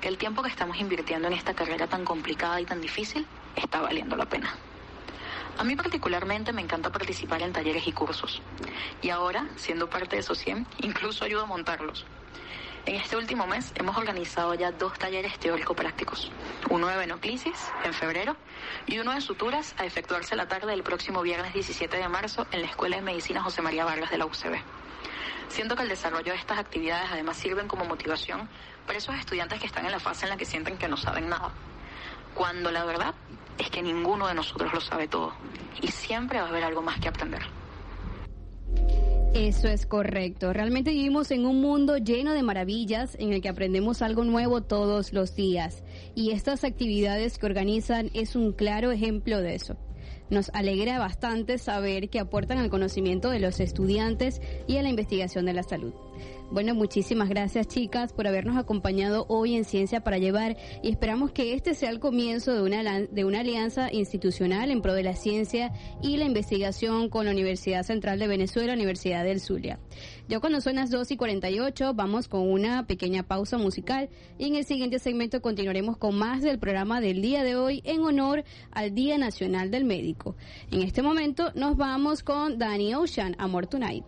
que el tiempo que estamos invirtiendo en esta carrera tan complicada y tan difícil está valiendo la pena. A mí particularmente me encanta participar en talleres y cursos. Y ahora, siendo parte de SOCIEM, incluso ayudo a montarlos. En este último mes hemos organizado ya dos talleres teórico-prácticos. Uno de venoclisis en febrero y uno de suturas a efectuarse la tarde del próximo viernes 17 de marzo en la Escuela de Medicina José María Vargas de la UCB. Siento que el desarrollo de estas actividades además sirven como motivación para esos estudiantes que están en la fase en la que sienten que no saben nada. Cuando la verdad es que ninguno de nosotros lo sabe todo y siempre va a haber algo más que aprender. Eso es correcto. Realmente vivimos en un mundo lleno de maravillas en el que aprendemos algo nuevo todos los días. Y estas actividades que organizan es un claro ejemplo de eso. Nos alegra bastante saber que aportan al conocimiento de los estudiantes y a la investigación de la salud. Bueno, muchísimas gracias chicas por habernos acompañado hoy en Ciencia para Llevar y esperamos que este sea el comienzo de una, de una alianza institucional en pro de la ciencia y la investigación con la Universidad Central de Venezuela, Universidad del Zulia. Ya cuando son las 2 y 48 vamos con una pequeña pausa musical y en el siguiente segmento continuaremos con más del programa del día de hoy en honor al Día Nacional del Médico. En este momento nos vamos con Danny Ocean, Amor Tonight.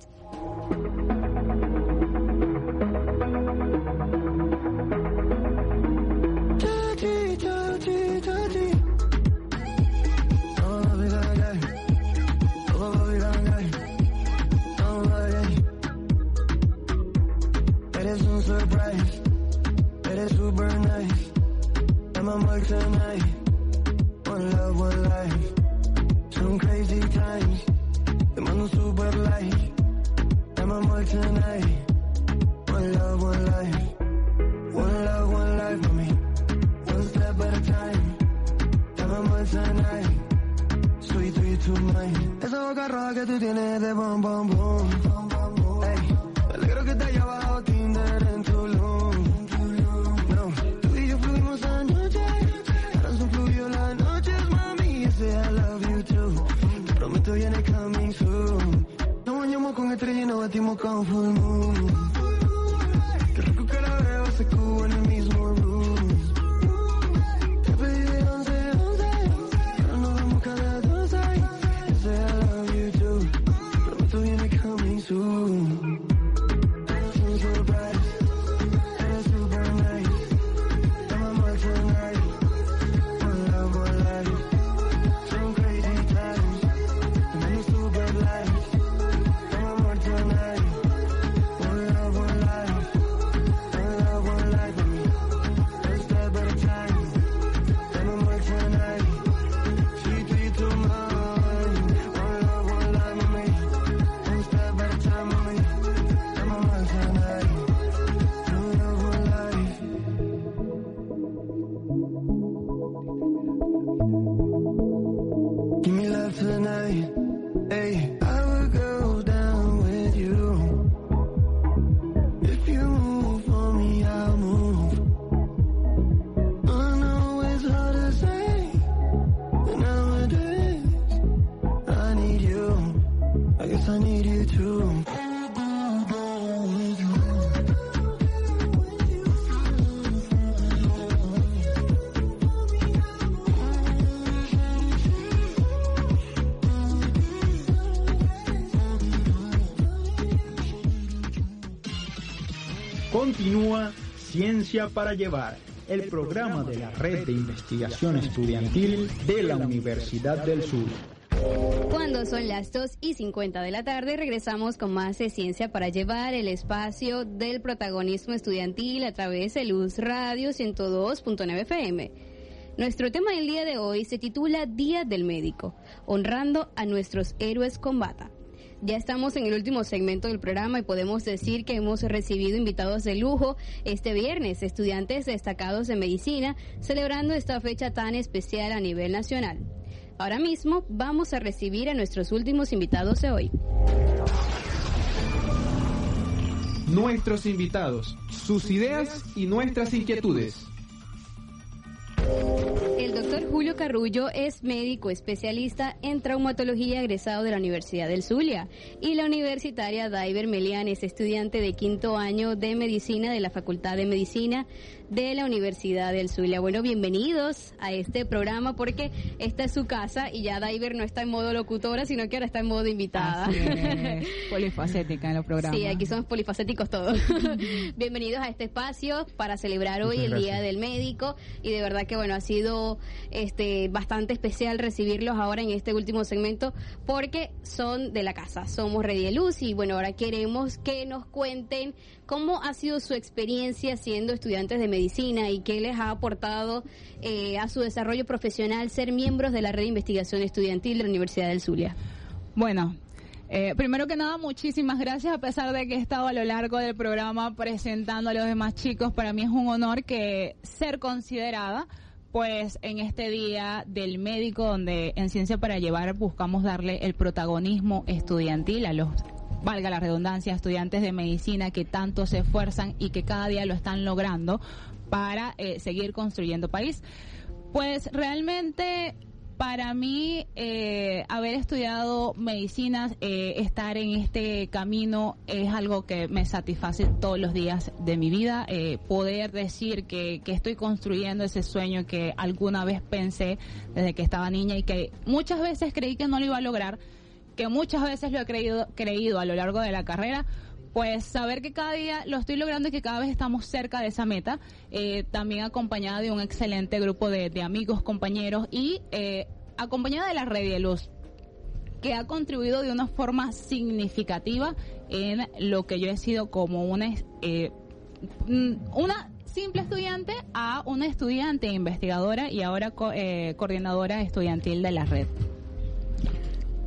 Surprise, eres super nice. I'm a mark tonight. One love, one life. Some crazy times. Te mando super like. I'm a mark tonight. One love, one life. One love, one life for me. One step at a time. I'm a mark tonight. Sweet, sweet to mine. Esa boca roja que tú tienes de bom, bom, bom. Ey, me alegro que te haya como conforme. Para Llevar, el programa de la Red de Investigación Estudiantil de la Universidad del Sur. Cuando son las 2 y 50 de la tarde, regresamos con más de Ciencia para llevar el espacio del protagonismo estudiantil a través de Luz Radio 102.9 FM. Nuestro tema del día de hoy se titula Día del Médico, honrando a nuestros héroes con bata. Ya estamos en el último segmento del programa y podemos decir que hemos recibido invitados de lujo este viernes, estudiantes destacados de medicina, celebrando esta fecha tan especial a nivel nacional. Ahora mismo vamos a recibir a nuestros últimos invitados de hoy. Nuestros invitados, sus ideas y nuestras inquietudes. Julio Carrullo es médico especialista en traumatología egresado de la Universidad del Zulia y la universitaria Daiver Melian es estudiante de quinto año de medicina de la Facultad de Medicina de la Universidad del Zulia. Bueno, bienvenidos a este programa porque esta es su casa y ya Daiver no está en modo locutora, sino que ahora está en modo invitada. Así es, polifacética en los programas. Sí, aquí somos polifacéticos todos. Bienvenidos a este espacio para celebrar hoy Muchas el Día del Médico y de verdad que bueno, ha sido este bastante especial recibirlos ahora en este último segmento porque son de la casa, somos Red Luz y bueno, ahora queremos que nos cuenten cómo ha sido su experiencia siendo estudiantes de medicina y qué les ha aportado eh, a su desarrollo profesional ser miembros de la red de investigación estudiantil de la Universidad del Zulia. Bueno, eh, primero que nada, muchísimas gracias, a pesar de que he estado a lo largo del programa presentando a los demás chicos. Para mí es un honor que ser considerada, pues, en este día del médico, donde en Ciencia para Llevar buscamos darle el protagonismo estudiantil a los valga la redundancia, estudiantes de medicina que tanto se esfuerzan y que cada día lo están logrando para eh, seguir construyendo país. Pues realmente para mí, eh, haber estudiado medicina, eh, estar en este camino es algo que me satisface todos los días de mi vida. Eh, poder decir que, que estoy construyendo ese sueño que alguna vez pensé desde que estaba niña y que muchas veces creí que no lo iba a lograr, que muchas veces lo he creído, creído a lo largo de la carrera, pues saber que cada día lo estoy logrando y que cada vez estamos cerca de esa meta, eh, también acompañada de un excelente grupo de, amigos, compañeros y eh, acompañada de la red de luz que ha contribuido de una forma significativa en lo que yo he sido como una eh, una simple estudiante a una estudiante investigadora y ahora co- eh, coordinadora estudiantil de la red.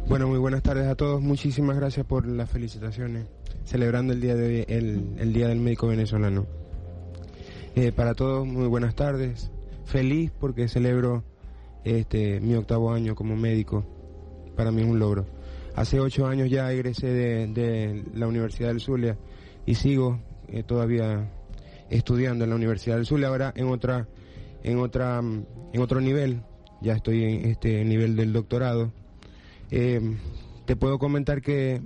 Bueno, muy buenas tardes a todos. Muchísimas gracias por las felicitaciones. Celebrando el día de el, Día del Médico Venezolano. Eh, para todos, muy buenas tardes. Feliz porque celebro este mi octavo año como médico. Para mí es un logro. Hace ocho años ya egresé de, de la Universidad del Zulia y sigo eh, todavía estudiando en la Universidad del Zulia. Ahora en otra, en otra, mm, en otro nivel. Ya estoy en este nivel del doctorado. Eh, te puedo comentar que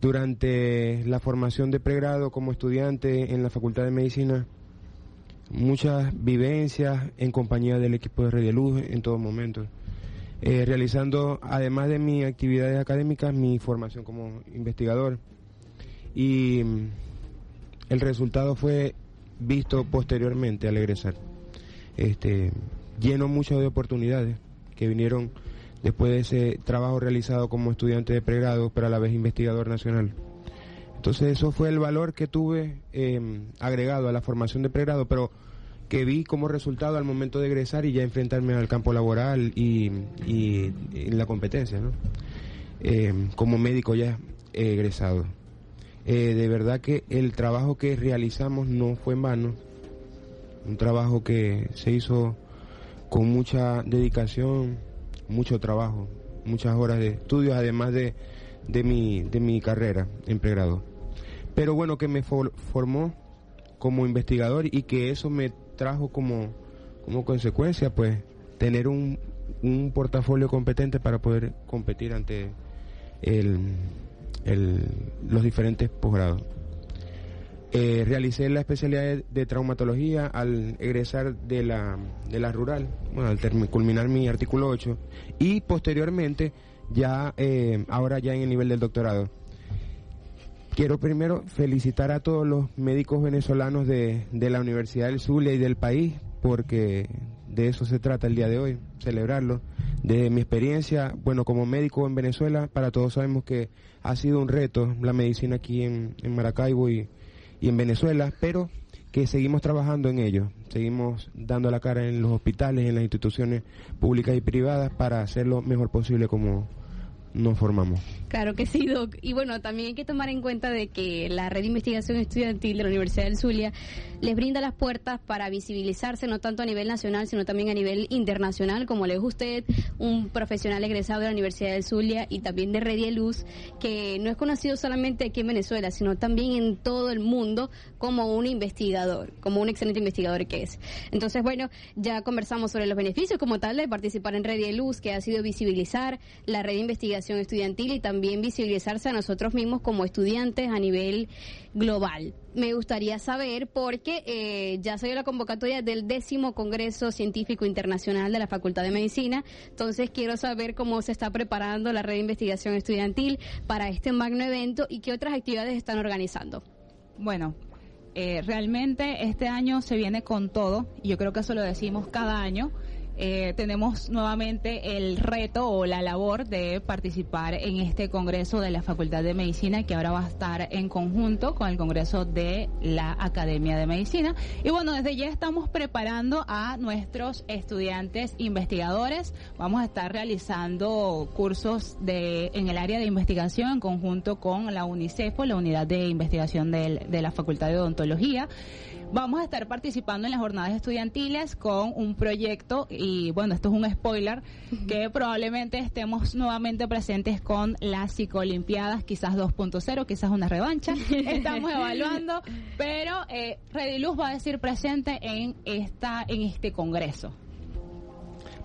durante la formación de pregrado como estudiante en la Facultad de Medicina, muchas vivencias en compañía del equipo de Red de Luz en todo momento. Eh, realizando, además de mis actividades académicas, mi formación como investigador. Y mm, el resultado fue visto posteriormente al egresar. Este, lleno mucho de oportunidades que vinieron después de ese trabajo realizado como estudiante de pregrado, pero a la vez investigador nacional. Entonces eso fue el valor que tuve eh, agregado a la formación de pregrado, pero que vi como resultado al momento de egresar y ya enfrentarme al campo laboral y, y, la competencia, ¿no? Eh, como médico ya egresado. Eh, de verdad que el trabajo que realizamos no fue en vano, un trabajo que se hizo con mucha dedicación, mucho trabajo, muchas horas de estudios, además de, de, mi, de mi carrera en pregrado. Pero bueno, que me for- formó como investigador y que eso me trajo como, como consecuencia, pues, tener un, un portafolio competente para poder competir ante el- el- los diferentes posgrados. Eh, realicé la especialidad de, traumatología al egresar de la, de la rural, bueno, al culminar mi artículo 8 y posteriormente ya, eh, ahora ya en el nivel del doctorado. Quiero primero felicitar a todos los médicos venezolanos de, de la Universidad del Zulia y del país, porque de eso se trata el día de hoy, celebrarlo. De mi experiencia, bueno, como médico en Venezuela, para todos sabemos que ha sido un reto la medicina aquí en, en Maracaibo y, y en Venezuela, pero que seguimos trabajando en ello, seguimos dando la cara en los hospitales, en las instituciones públicas y privadas para hacer lo mejor posible como nos formamos. Claro que sí, Doc. Y bueno, también hay que tomar en cuenta de que la red de investigación estudiantil de la Universidad del Zulia les brinda las puertas para visibilizarse no tanto a nivel nacional, sino también a nivel internacional, como le dijo usted, un profesional egresado de la Universidad del Zulia y también de Red y Luz, que no es conocido solamente aquí en Venezuela, sino también en todo el mundo como un investigador, como un excelente investigador que es. Entonces, bueno, ya conversamos sobre los beneficios como tal de participar en Red y Luz, que ha sido visibilizar la red de investigación estudiantil y también visibilizarse a nosotros mismos como estudiantes a nivel global. Me gustaría saber, porque eh, ya salió la convocatoria del décimo Congreso Científico Internacional de la Facultad de Medicina, entonces quiero saber cómo se está preparando la red de investigación estudiantil para este magno evento y qué otras actividades están organizando. Bueno, eh, realmente este año se viene con todo, y yo creo que eso lo decimos cada año. Eh, tenemos nuevamente el reto o la labor de participar en este Congreso de la Facultad de Medicina que ahora va a estar en conjunto con el Congreso de la Academia de Medicina. Y bueno, desde ya estamos preparando a nuestros estudiantes investigadores. Vamos a estar realizando cursos de, en el área de investigación en conjunto con la UNICEF, la Unidad de Investigación del- de la Facultad de Odontología. Vamos a estar participando en las jornadas estudiantiles con un proyecto y bueno, esto es un spoiler, que probablemente estemos nuevamente presentes con las psicolimpiadas, quizás 2.0, quizás una revancha. Estamos evaluando, pero eh, Rediluz va a decir presente en esta en este congreso.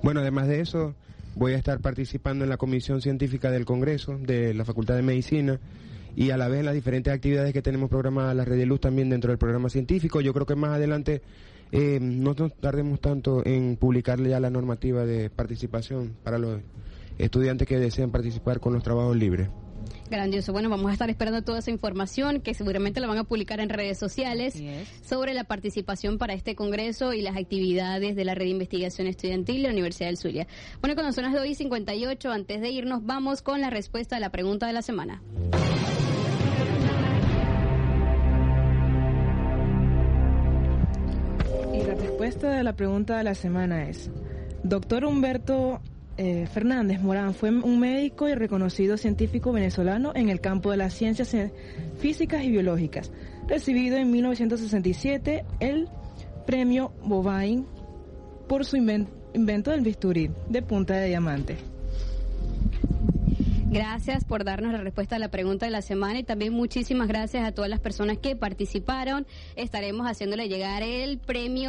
Bueno, además de eso, voy a estar participando en la comisión científica del Congreso de la Facultad de Medicina y a la vez las diferentes actividades que tenemos programadas la Red de Luz también dentro del programa científico. Yo creo que más adelante eh, no nos tardemos tanto en publicarle ya la normativa de participación para los estudiantes que desean participar con los trabajos libres. Grandioso. Bueno, vamos a estar esperando toda esa información que seguramente la van a publicar en redes sociales sobre la participación para este congreso y las actividades de la red de investigación estudiantil de la Universidad del Zulia. Bueno, cuando son las 2 y 58, antes de irnos, vamos con la respuesta a la pregunta de la semana. Y la respuesta de la pregunta de la semana es, doctor Humberto eh, Fernández Morán fue un médico y reconocido científico venezolano en el campo de las ciencias físicas y biológicas, recibido en 1967 el premio Bovine por su inven- invento del bisturí de punta de diamante. Gracias por darnos la respuesta a la pregunta de la semana y también muchísimas gracias a todas las personas que participaron. Estaremos haciéndole llegar el premio.